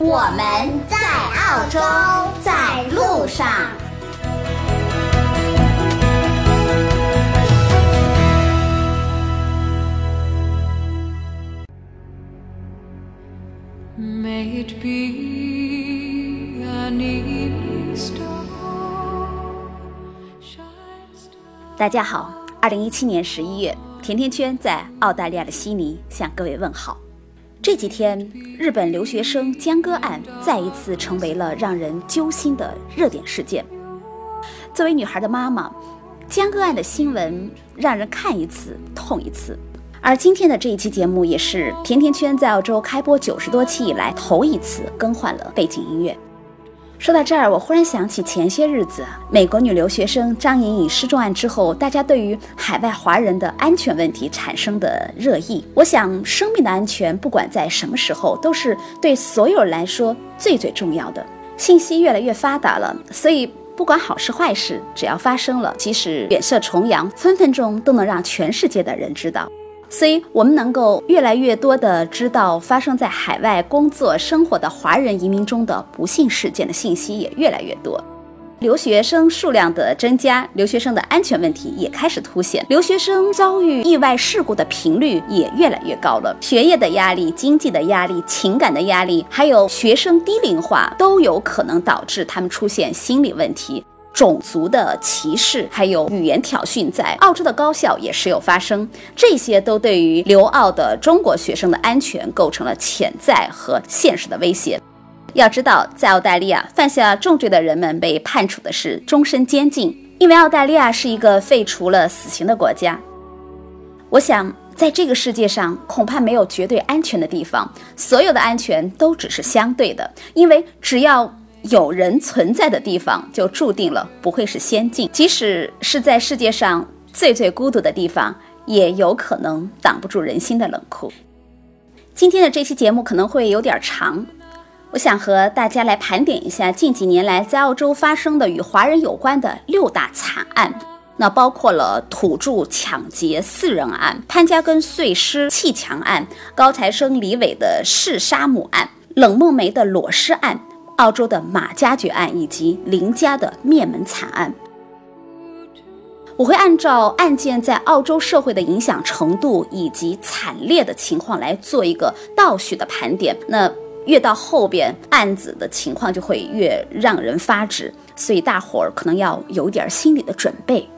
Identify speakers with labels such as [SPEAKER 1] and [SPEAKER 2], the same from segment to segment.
[SPEAKER 1] 我们在澳洲，在路上。May it be
[SPEAKER 2] an star. 大家好，二零一七年十一月，甜甜圈在澳大利亚的悉尼向各位问好。这几天，日本留学生江歌案再一次成为了让人揪心的热点事件。作为女孩的妈妈，江歌案的新闻让人看一次痛一次。而今天的这一期节目，也是甜甜圈在澳洲开播九十多期以来头一次更换了背景音乐。说到这儿，我忽然想起前些日子美国女留学生张莹颖失踪案之后，大家对于海外华人的安全问题产生的热议。我想，生命的安全不管在什么时候，都是对所有人来说最最重要的。信息越来越发达了，所以不管好事坏事，只要发生了，即使远涉重洋，分分钟都能让全世界的人知道。所以，我们能够越来越多的知道发生在海外工作生活的华人移民中的不幸事件的信息也越来越多，留学生数量的增加，留学生的安全问题也开始凸显，留学生遭遇意外事故的频率也越来越高了。学业的压力、经济的压力、情感的压力，还有学生低龄化，都有可能导致他们出现心理问题。种族的歧视，还有语言挑衅，在澳洲的高校也时有发生。这些都对于留澳的中国学生的安全构成了潜在和现实的威胁。要知道，在澳大利亚犯下重罪的人们被判处的是终身监禁，因为澳大利亚是一个废除了死刑的国家。我想，在这个世界上，恐怕没有绝对安全的地方，所有的安全都只是相对的，因为只要。有人存在的地方，就注定了不会是仙境。即使是在世界上最最孤独的地方，也有可能挡不住人心的冷酷。今天的这期节目可能会有点长，我想和大家来盘点一下近几年来在澳洲发生的与华人有关的六大惨案。那包括了土著抢劫四人案、潘家根碎尸弃墙案、高材生李伟的弑杀母案、冷梦梅的裸尸案。澳洲的马加爵案以及林家的灭门惨案，我会按照案件在澳洲社会的影响程度以及惨烈的情况来做一个倒叙的盘点。那越到后边，案子的情况就会越让人发指，所以大伙儿可能要有点心理的准备。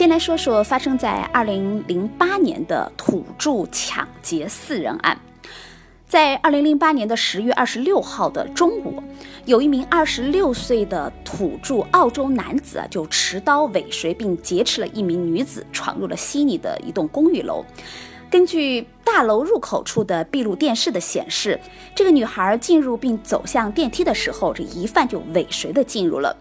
[SPEAKER 2] 先来说说发生在二零零八年的土著抢劫四人案。在二零零八年的十月二十六号的中午，有一名二十六岁的土著澳洲男子，就持刀尾随并劫持了一名女子，闯入了悉尼的一栋公寓楼。根据大楼入口处的闭路电视的显示，这个女孩进入并走向电梯的时候，这疑犯就尾随的进入了。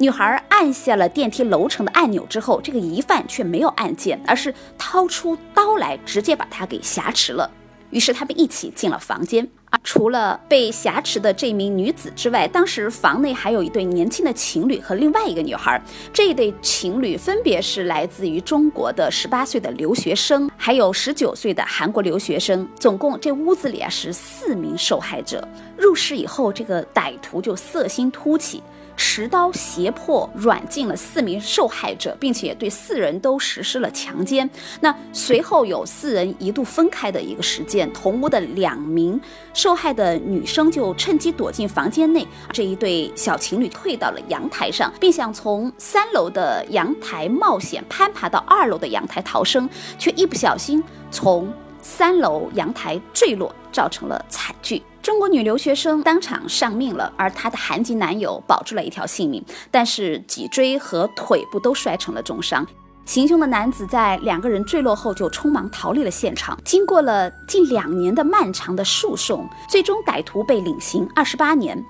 [SPEAKER 2] 女孩按下了电梯楼层的按钮之后，这个疑犯却没有按键，而是掏出刀来，直接把她给挟持了。于是他们一起进了房间。除了被挟持的这名女子之外，当时房内还有一对年轻的情侣和另外一个女孩。这一对情侣分别是来自于中国的十八岁的留学生，还有十九岁的韩国留学生。总共这屋子里啊是四名受害者。入室以后，这个歹徒就色心突起。持刀胁迫软禁了四名受害者，并且对四人都实施了强奸。那随后有四人一度分开的一个时间，同屋的两名受害的女生就趁机躲进房间内。这一对小情侣退到了阳台上，并想从三楼的阳台冒险攀爬到二楼的阳台逃生，却一不小心从三楼阳台坠落，造成了惨剧。中国女留学生当场丧命了，而她的韩籍男友保住了一条性命，但是脊椎和腿部都摔成了重伤。行凶的男子在两个人坠落后就匆忙逃离了现场。经过了近两年的漫长的诉讼，最终歹徒被领刑二十八年。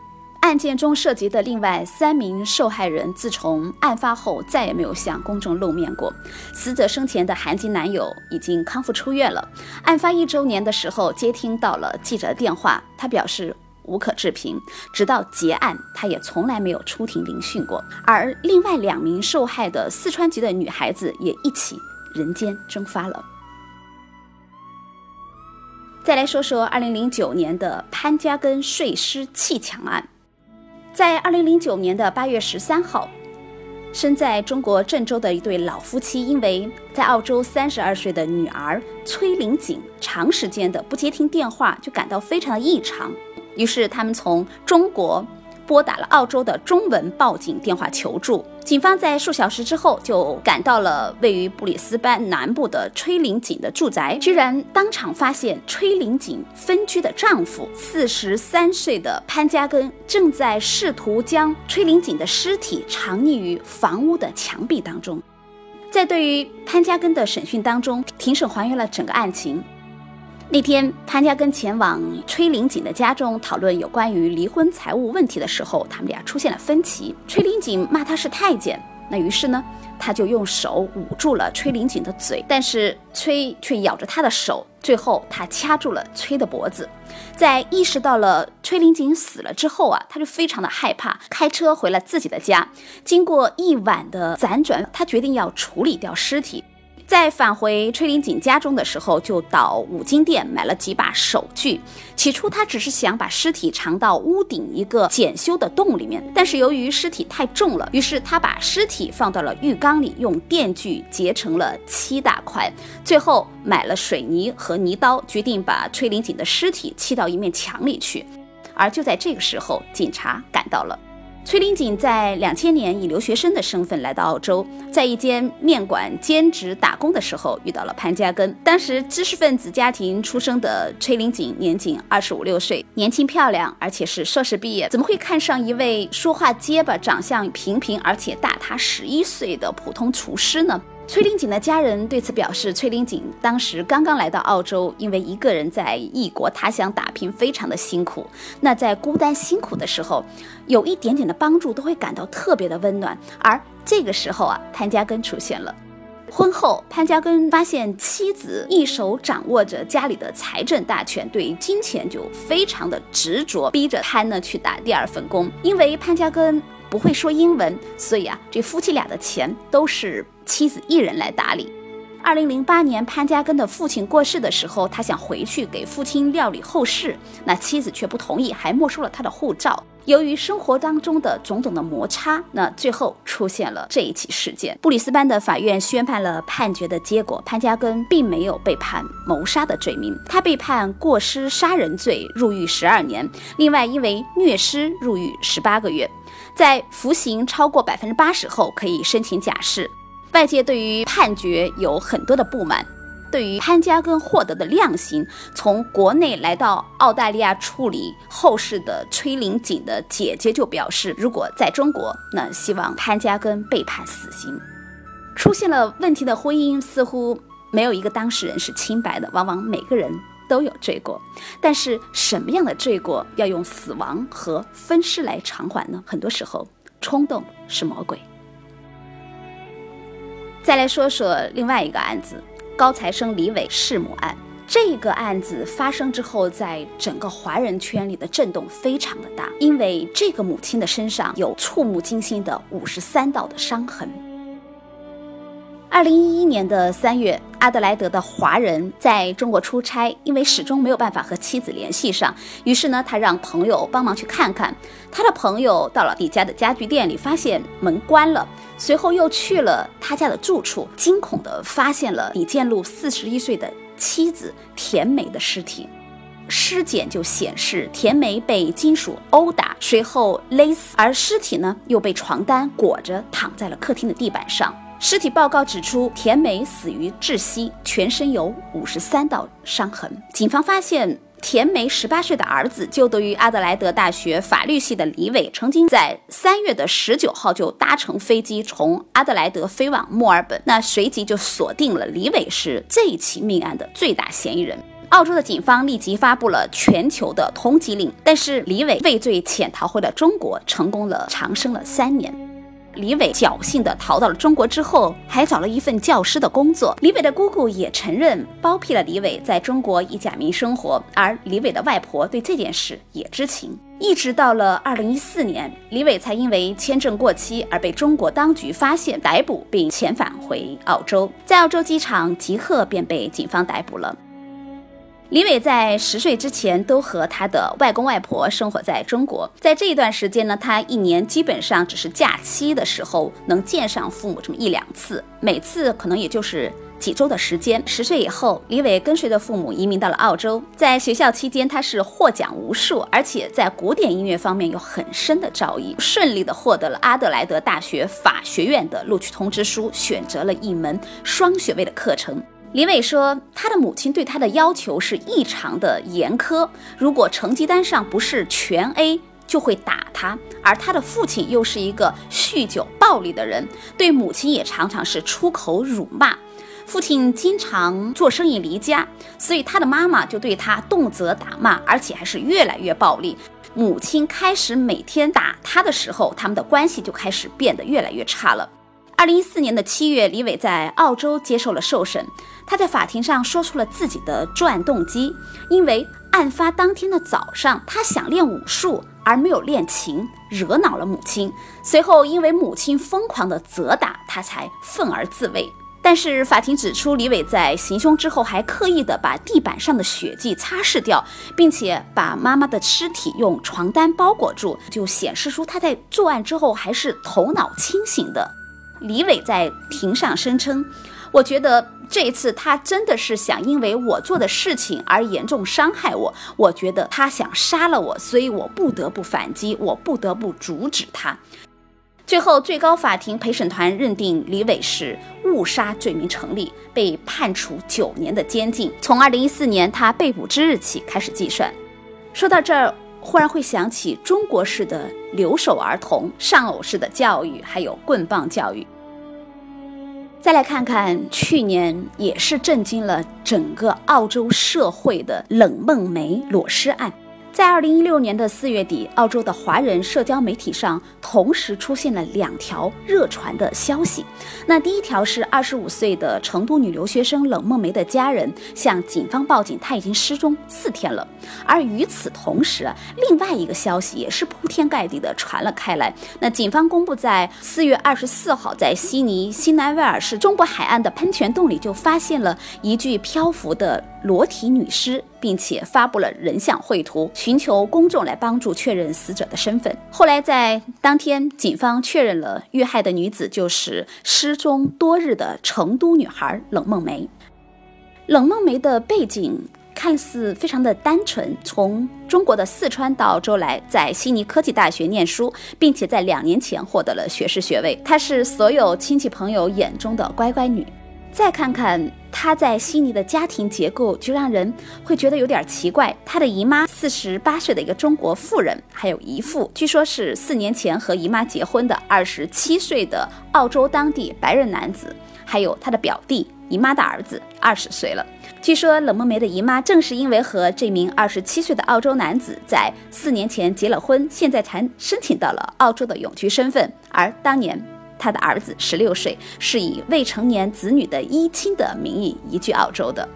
[SPEAKER 2] 案件中涉及的另外三名受害人，自从案发后再也没有向公众露面过。死者生前的韩籍男友已经康复出院了。案发一周年的时候，接听到了记者的电话，他表示无可置评。直到结案，他也从来没有出庭聆讯过。而另外两名受害的四川籍的女孩子也一起人间蒸发了。再来说说二零零九年的潘家根碎尸弃抢案。在二零零九年的八月十三号，身在中国郑州的一对老夫妻，因为在澳洲三十二岁的女儿崔玲锦长时间的不接听电话，就感到非常的异常，于是他们从中国。拨打了澳洲的中文报警电话求助，警方在数小时之后就赶到了位于布里斯班南部的崔玲锦的住宅，居然当场发现崔玲锦分居的丈夫四十三岁的潘家根正在试图将崔玲锦的尸体藏匿于房屋的墙壁当中。在对于潘家根的审讯当中，庭审还原了整个案情。那天，潘家根前往崔玲锦的家中讨论有关于离婚财务问题的时候，他们俩出现了分歧。崔玲锦骂他是太监，那于是呢，他就用手捂住了崔玲锦的嘴，但是崔却咬着他的手，最后他掐住了崔的脖子。在意识到了崔玲锦死了之后啊，他就非常的害怕，开车回了自己的家。经过一晚的辗转，他决定要处理掉尸体。在返回崔林锦家中的时候，就到五金店买了几把手锯。起初他只是想把尸体藏到屋顶一个检修的洞里面，但是由于尸体太重了，于是他把尸体放到了浴缸里，用电锯截成了七大块。最后买了水泥和泥刀，决定把崔林锦的尸体砌到一面墙里去。而就在这个时候，警察赶到了。崔玲锦在两千年以留学生的身份来到澳洲，在一间面馆兼职打工的时候遇到了潘家根。当时知识分子家庭出生的崔玲锦年仅二十五六岁，年轻漂亮，而且是硕士毕业，怎么会看上一位说话结巴、长相平平，而且大他十一岁的普通厨师呢？崔玲锦的家人对此表示，崔玲锦当时刚刚来到澳洲，因为一个人在异国他乡打拼，非常的辛苦。那在孤单辛苦的时候，有一点点的帮助，都会感到特别的温暖。而这个时候啊，潘家根出现了。婚后，潘家根发现妻子一手掌握着家里的财政大权，对金钱就非常的执着，逼着潘呢去打第二份工。因为潘家根。不会说英文，所以啊，这夫妻俩的钱都是妻子一人来打理。二零零八年，潘家根的父亲过世的时候，他想回去给父亲料理后事，那妻子却不同意，还没收了他的护照。由于生活当中的种种的摩擦，那最后出现了这一起事件。布里斯班的法院宣判了判决的结果，潘家根并没有被判谋杀的罪名，他被判过失杀人罪，入狱十二年。另外，因为虐尸入狱十八个月。在服刑超过百分之八十后，可以申请假释。外界对于判决有很多的不满，对于潘家根获得的量刑，从国内来到澳大利亚处理后事的崔玲锦的姐姐就表示，如果在中国，那希望潘家根被判死刑。出现了问题的婚姻，似乎没有一个当事人是清白的，往往每个人。都有罪过，但是什么样的罪过要用死亡和分尸来偿还呢？很多时候，冲动是魔鬼。再来说说另外一个案子——高材生李伟弑母案。这个案子发生之后，在整个华人圈里的震动非常的大，因为这个母亲的身上有触目惊心的五十三道的伤痕。二零一一年的三月，阿德莱德的华人在中国出差，因为始终没有办法和妻子联系上，于是呢，他让朋友帮忙去看看。他的朋友到了李家的家具店里，发现门关了，随后又去了他家的住处，惊恐地发现了李建禄四十一岁的妻子田梅的尸体。尸检就显示田梅被金属殴打，随后勒死，而尸体呢又被床单裹着躺在了客厅的地板上。尸体报告指出，田梅死于窒息，全身有五十三道伤痕。警方发现田梅十八岁的儿子就读于阿德莱德大学法律系的李伟，曾经在三月的十九号就搭乘飞机从阿德莱德飞往墨尔本，那随即就锁定了李伟是这一起命案的最大嫌疑人。澳洲的警方立即发布了全球的通缉令，但是李伟畏罪潜逃回了中国，成功了长生了三年。李伟侥幸地逃到了中国之后，还找了一份教师的工作。李伟的姑姑也承认包庇了李伟，在中国以假名生活，而李伟的外婆对这件事也知情。一直到了二零一四年，李伟才因为签证过期而被中国当局发现、逮捕并遣返回澳洲，在澳洲机场即刻便被警方逮捕了。李伟在十岁之前都和他的外公外婆生活在中国，在这一段时间呢，他一年基本上只是假期的时候能见上父母这么一两次，每次可能也就是几周的时间。十岁以后，李伟跟随着父母移民到了澳洲，在学校期间他是获奖无数，而且在古典音乐方面有很深的造诣，顺利的获得了阿德莱德大学法学院的录取通知书，选择了一门双学位的课程。李伟说，他的母亲对他的要求是异常的严苛，如果成绩单上不是全 A，就会打他。而他的父亲又是一个酗酒暴力的人，对母亲也常常是出口辱骂。父亲经常做生意离家，所以他的妈妈就对他动辄打骂，而且还是越来越暴力。母亲开始每天打他的时候，他们的关系就开始变得越来越差了。二零一四年的七月，李伟在澳洲接受了受审。他在法庭上说出了自己的作案动机，因为案发当天的早上，他想练武术而没有练琴，惹恼了母亲。随后因为母亲疯狂的责打他，才愤而自卫。但是法庭指出，李伟在行凶之后还刻意的把地板上的血迹擦拭掉，并且把妈妈的尸体用床单包裹住，就显示出他在作案之后还是头脑清醒的。李伟在庭上声称。我觉得这一次他真的是想因为我做的事情而严重伤害我。我觉得他想杀了我，所以我不得不反击，我不得不阻止他。最后，最高法庭陪审团认定李伟是误杀罪名成立，被判处九年的监禁。从二零一四年他被捕之日起开始计算。说到这儿，忽然会想起中国式的留守儿童、丧偶式的教育，还有棍棒教育。再来看看去年也是震惊了整个澳洲社会的冷梦梅裸尸案。在二零一六年的四月底，澳洲的华人社交媒体上同时出现了两条热传的消息。那第一条是二十五岁的成都女留学生冷梦梅的家人向警方报警，她已经失踪四天了。而与此同时，另外一个消息也是铺天盖地的传了开来。那警方公布，在四月二十四号，在悉尼新南威尔士中部海岸的喷泉洞里就发现了一具漂浮的裸体女尸。并且发布了人像绘图，寻求公众来帮助确认死者的身份。后来在当天，警方确认了遇害的女子就是失踪多日的成都女孩冷梦梅。冷梦梅的背景看似非常的单纯，从中国的四川到澳洲来，在悉尼科技大学念书，并且在两年前获得了学士学位。她是所有亲戚朋友眼中的乖乖女。再看看她在悉尼的家庭结构，就让人会觉得有点奇怪。她的姨妈四十八岁的一个中国妇人，还有姨父，据说是四年前和姨妈结婚的二十七岁的澳洲当地白人男子，还有她的表弟，姨妈的儿子二十岁了。据说冷梦梅的姨妈正是因为和这名二十七岁的澳洲男子在四年前结了婚，现在才申请到了澳洲的永居身份，而当年。他的儿子十六岁，是以未成年子女的依亲的名义移居澳洲的。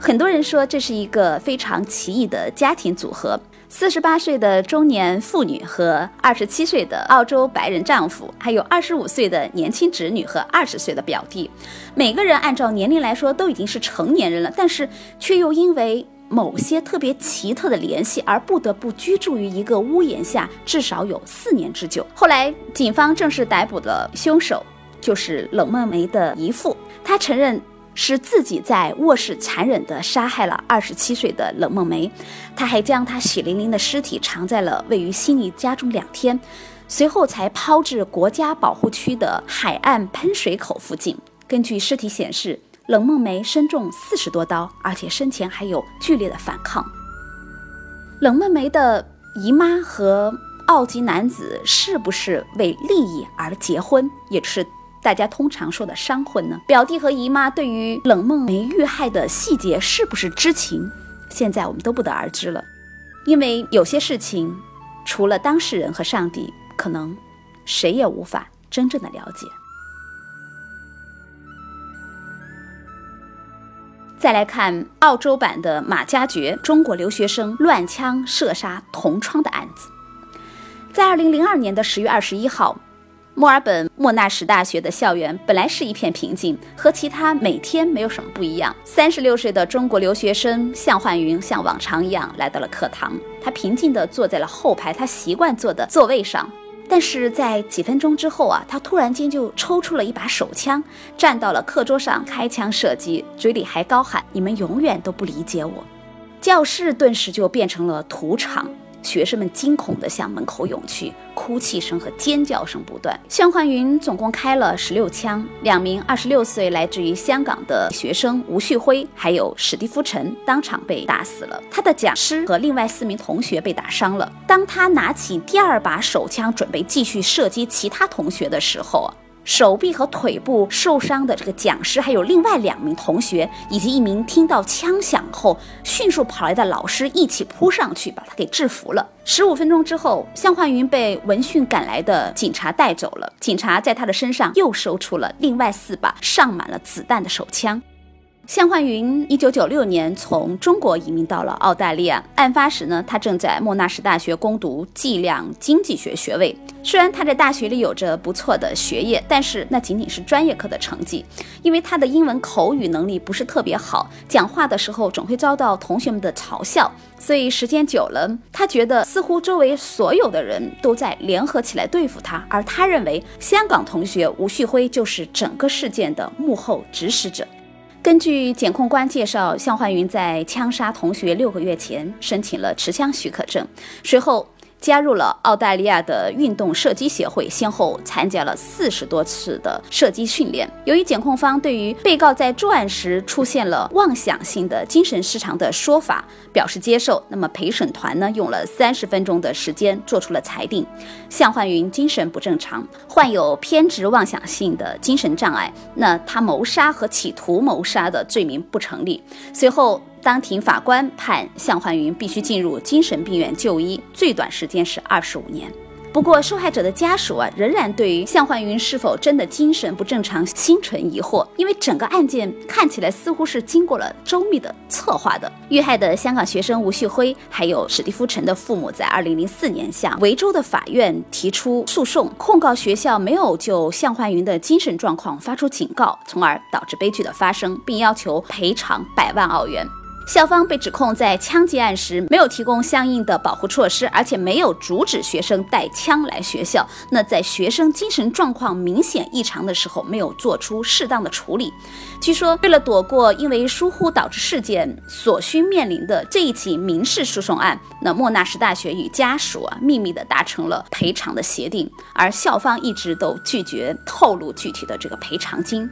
[SPEAKER 2] 很多人说这是一个非常奇异的家庭组合：四十八岁的中年妇女和二十七岁的澳洲白人丈夫，还有二十五岁的年轻侄女和二十岁的表弟。每个人按照年龄来说都已经是成年人了，但是却又因为。某些特别奇特的联系，而不得不居住于一个屋檐下，至少有四年之久。后来，警方正式逮捕了凶手，就是冷梦梅的姨父。他承认是自己在卧室残忍地杀害了二十七岁的冷梦梅，他还将她血淋淋的尸体藏在了位于悉尼家中两天，随后才抛至国家保护区的海岸喷水口附近。根据尸体显示。冷梦梅身中四十多刀，而且生前还有剧烈的反抗。冷梦梅的姨妈和奥籍男子是不是为利益而结婚，也是大家通常说的商婚呢？表弟和姨妈对于冷梦梅遇害的细节是不是知情？现在我们都不得而知了，因为有些事情，除了当事人和上帝，可能谁也无法真正的了解。再来看澳洲版的马加爵中国留学生乱枪射杀同窗的案子，在二零零二年的十月二十一号，墨尔本莫纳什大学的校园本来是一片平静，和其他每天没有什么不一样。三十六岁的中国留学生向焕云像往常一样来到了课堂，他平静地坐在了后排他习惯坐的座位上。但是在几分钟之后啊，他突然间就抽出了一把手枪，站到了课桌上开枪射击，嘴里还高喊：“你们永远都不理解我。”教室顿时就变成了屠场。学生们惊恐地向门口涌去，哭泣声和尖叫声不断。向焕云总共开了十六枪，两名二十六岁来自于香港的学生吴旭辉还有史蒂夫陈当场被打死了，他的讲师和另外四名同学被打伤了。当他拿起第二把手枪准备继续射击其他同学的时候。手臂和腿部受伤的这个讲师，还有另外两名同学，以及一名听到枪响后迅速跑来的老师一起扑上去，把他给制服了。十五分钟之后，向焕云被闻讯赶来的警察带走了。警察在他的身上又搜出了另外四把上满了子弹的手枪。向焕云一九九六年从中国移民到了澳大利亚。案发时呢，他正在莫纳什大学攻读计量经济学学位。虽然他在大学里有着不错的学业，但是那仅仅是专业课的成绩。因为他的英文口语能力不是特别好，讲话的时候总会遭到同学们的嘲笑，所以时间久了，他觉得似乎周围所有的人都在联合起来对付他，而他认为香港同学吴旭辉就是整个事件的幕后指使者。根据检控官介绍，向焕云在枪杀同学六个月前申请了持枪许可证，随后。加入了澳大利亚的运动射击协会，先后参加了四十多次的射击训练。由于检控方对于被告在作案时出现了妄想性的精神失常的说法表示接受，那么陪审团呢用了三十分钟的时间做出了裁定：向焕云精神不正常，患有偏执妄想性的精神障碍。那他谋杀和企图谋杀的罪名不成立。随后。当庭法官判向焕云必须进入精神病院就医，最短时间是二十五年。不过，受害者的家属啊，仍然对于向焕云是否真的精神不正常心存疑惑，因为整个案件看起来似乎是经过了周密的策划的。遇害的香港学生吴旭辉还有史蒂夫陈的父母，在二零零四年向维州的法院提出诉讼，控告学校没有就向焕云的精神状况发出警告，从而导致悲剧的发生，并要求赔偿百万澳元。校方被指控在枪击案时没有提供相应的保护措施，而且没有阻止学生带枪来学校。那在学生精神状况明显异常的时候，没有做出适当的处理。据说，为了躲过因为疏忽导致事件所需面临的这一起民事诉讼案，那莫纳什大学与家属啊秘密的达成了赔偿的协定，而校方一直都拒绝透露具体的这个赔偿金。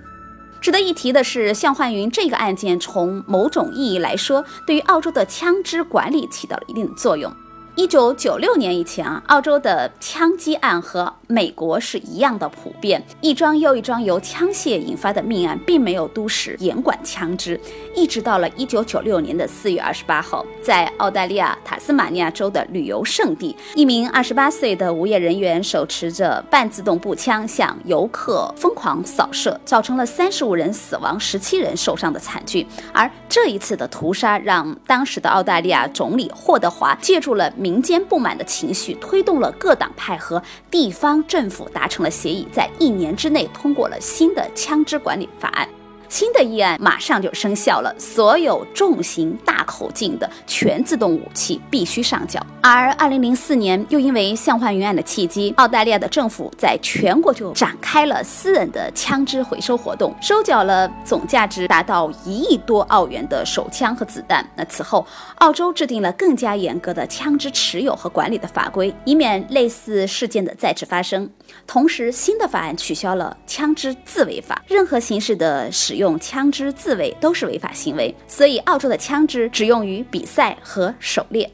[SPEAKER 2] 值得一提的是，向焕云这个案件，从某种意义来说，对于澳洲的枪支管理起到了一定的作用。一九九六年以前啊，澳洲的枪击案和美国是一样的普遍，一桩又一桩由枪械引发的命案，并没有都市严管枪支。一直到了一九九六年的四月二十八号，在澳大利亚塔斯马尼亚州的旅游胜地，一名二十八岁的无业人员手持着半自动步枪向游客疯狂扫射，造成了三十五人死亡、十七人受伤的惨剧。而这一次的屠杀，让当时的澳大利亚总理霍德华借助了。民间不满的情绪推动了各党派和地方政府达成了协议，在一年之内通过了新的枪支管理法案。新的议案马上就生效了，所有重型大口径的全自动武器必须上缴。而二零零四年，又因为向焕云案的契机，澳大利亚的政府在全国就展开了私人的枪支回收活动，收缴了总价值达到一亿多澳元的手枪和子弹。那此后，澳洲制定了更加严格的枪支持有和管理的法规，以免类似事件的再次发生。同时，新的法案取消了枪支自卫法，任何形式的使用。用枪支自卫都是违法行为，所以澳洲的枪支只用于比赛和狩猎。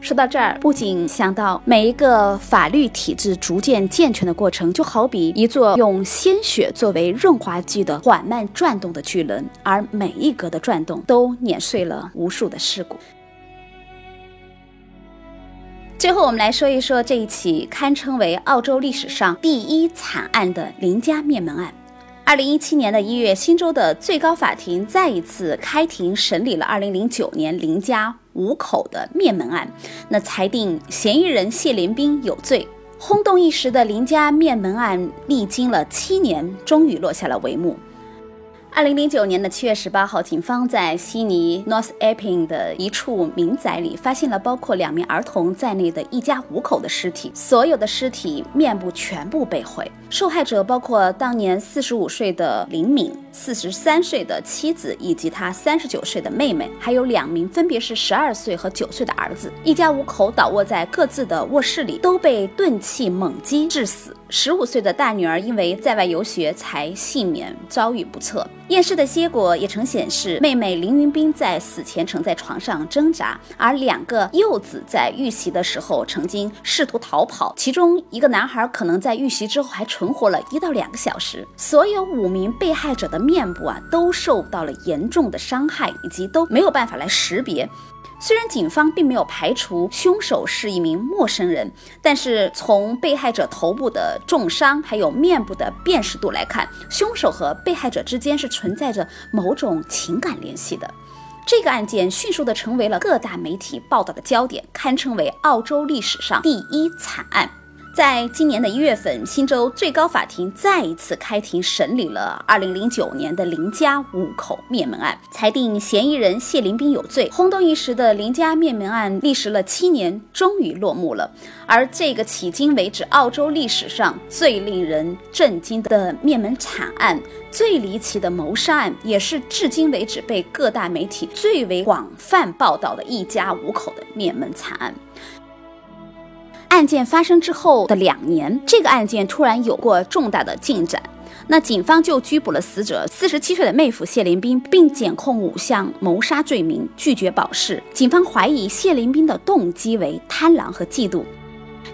[SPEAKER 2] 说到这儿，不仅想到每一个法律体制逐渐健全的过程，就好比一座用鲜血作为润滑剂的缓慢转动的巨轮，而每一格的转动都碾碎了无数的尸骨。最后，我们来说一说这一起堪称为澳洲历史上第一惨案的林家灭门案。二零一七年的一月，新州的最高法庭再一次开庭审理了二零零九年林家五口的灭门案，那裁定嫌疑人谢连兵有罪。轰动一时的林家灭门案，历经了七年，终于落下了帷幕。二零零九年的七月十八号，警方在悉尼 North Epping 的一处民宅里发现了包括两名儿童在内的一家五口的尸体，所有的尸体面部全部被毁。受害者包括当年四十五岁的林敏、四十三岁的妻子以及他三十九岁的妹妹，还有两名分别是十二岁和九岁的儿子。一家五口倒卧在各自的卧室里，都被钝器猛击致死。十五岁的大女儿因为在外游学才幸免，遭遇不测。验尸的结果也曾显示，妹妹林云斌在死前曾在床上挣扎，而两个幼子在遇袭的时候曾经试图逃跑，其中一个男孩可能在遇袭之后还存活了一到两个小时。所有五名被害者的面部啊都受到了严重的伤害，以及都没有办法来识别。虽然警方并没有排除凶手是一名陌生人，但是从被害者头部的重伤还有面部的辨识度来看，凶手和被害者之间是存在着某种情感联系的。这个案件迅速的成为了各大媒体报道的焦点，堪称为澳洲历史上第一惨案。在今年的一月份，新州最高法庭再一次开庭审理了2009年的林家五口灭门案，裁定嫌疑人谢林斌有罪。轰动一时的林家灭门案历时了七年，终于落幕了。而这个迄今为止澳洲历史上最令人震惊的灭门惨案、最离奇的谋杀案，也是至今为止被各大媒体最为广泛报道的一家五口的灭门惨案。案件发生之后的两年，这个案件突然有过重大的进展。那警方就拘捕了死者四十七岁的妹夫谢林斌，并检控五项谋杀罪名，拒绝保释。警方怀疑谢林斌的动机为贪婪和嫉妒。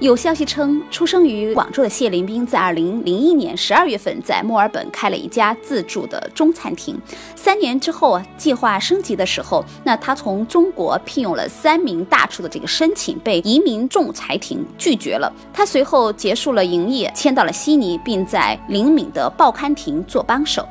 [SPEAKER 2] 有消息称，出生于广州的谢林斌在二零零一年十二月份在墨尔本开了一家自助的中餐厅。三年之后啊，计划升级的时候，那他从中国聘用了三名大厨的这个申请被移民仲裁庭拒绝了。他随后结束了营业，迁到了悉尼，并在灵敏的报刊亭做帮手。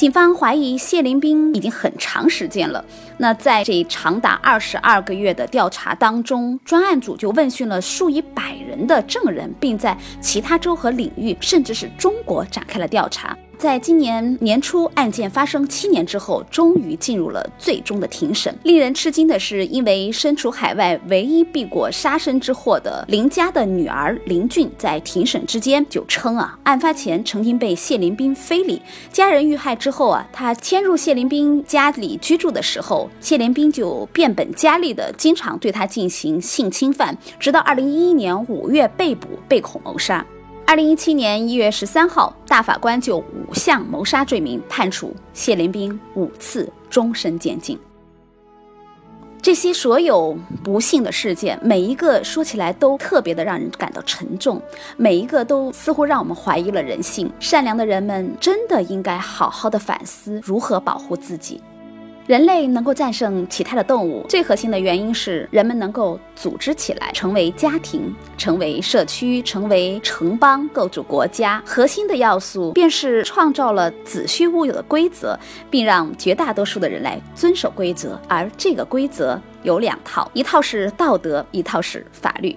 [SPEAKER 2] 警方怀疑谢林斌已经很长时间了。那在这长达二十二个月的调查当中，专案组就问讯了数以百人的证人，并在其他州和领域，甚至是中国展开了调查。在今年年初，案件发生七年之后，终于进入了最终的庭审。令人吃惊的是，因为身处海外，唯一避过杀身之祸的林家的女儿林俊，在庭审之间就称啊，案发前曾经被谢林斌非礼，家人遇害之后啊，他迁入谢林斌家里居住的时候，谢林斌就变本加厉的经常对他进行性侵犯，直到二零一一年五月被捕，被控谋杀。二零一七年一月十三号，大法官就五项谋杀罪名判处谢连兵五次终身监禁。这些所有不幸的事件，每一个说起来都特别的让人感到沉重，每一个都似乎让我们怀疑了人性。善良的人们真的应该好好的反思如何保护自己。人类能够战胜其他的动物，最核心的原因是人们能够组织起来，成为家庭，成为社区，成为城邦，构筑国家。核心的要素便是创造了子虚乌有的规则，并让绝大多数的人来遵守规则。而这个规则有两套，一套是道德，一套是法律。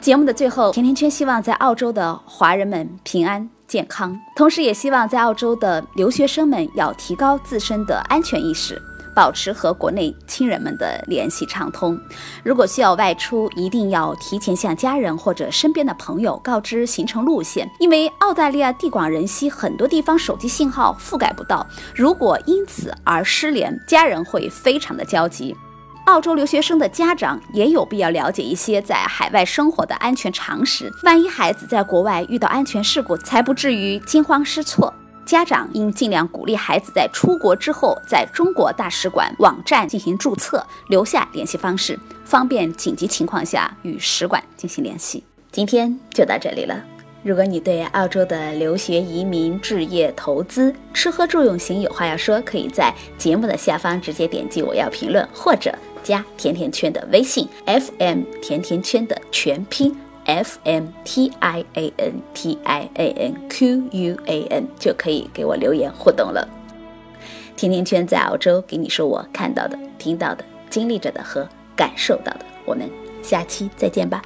[SPEAKER 2] 节目的最后，甜甜圈希望在澳洲的华人们平安。健康，同时也希望在澳洲的留学生们要提高自身的安全意识，保持和国内亲人们的联系畅通。如果需要外出，一定要提前向家人或者身边的朋友告知行程路线，因为澳大利亚地广人稀，很多地方手机信号覆盖不到。如果因此而失联，家人会非常的焦急。澳洲留学生的家长也有必要了解一些在海外生活的安全常识，万一孩子在国外遇到安全事故，才不至于惊慌失措。家长应尽量鼓励孩子在出国之后，在中国大使馆网站进行注册，留下联系方式，方便紧急情况下与使馆进行联系。今天就到这里了。如果你对澳洲的留学、移民、置业、投资、吃喝住用行有话要说，可以在节目的下方直接点击我要评论，或者加甜甜圈的微信 FM 甜甜圈的全拼 F M T I A N T I A N Q U A N 就可以给我留言互动了。甜甜圈在澳洲给你说我看到的、听到的、经历着的和感受到的。我们下期再见吧。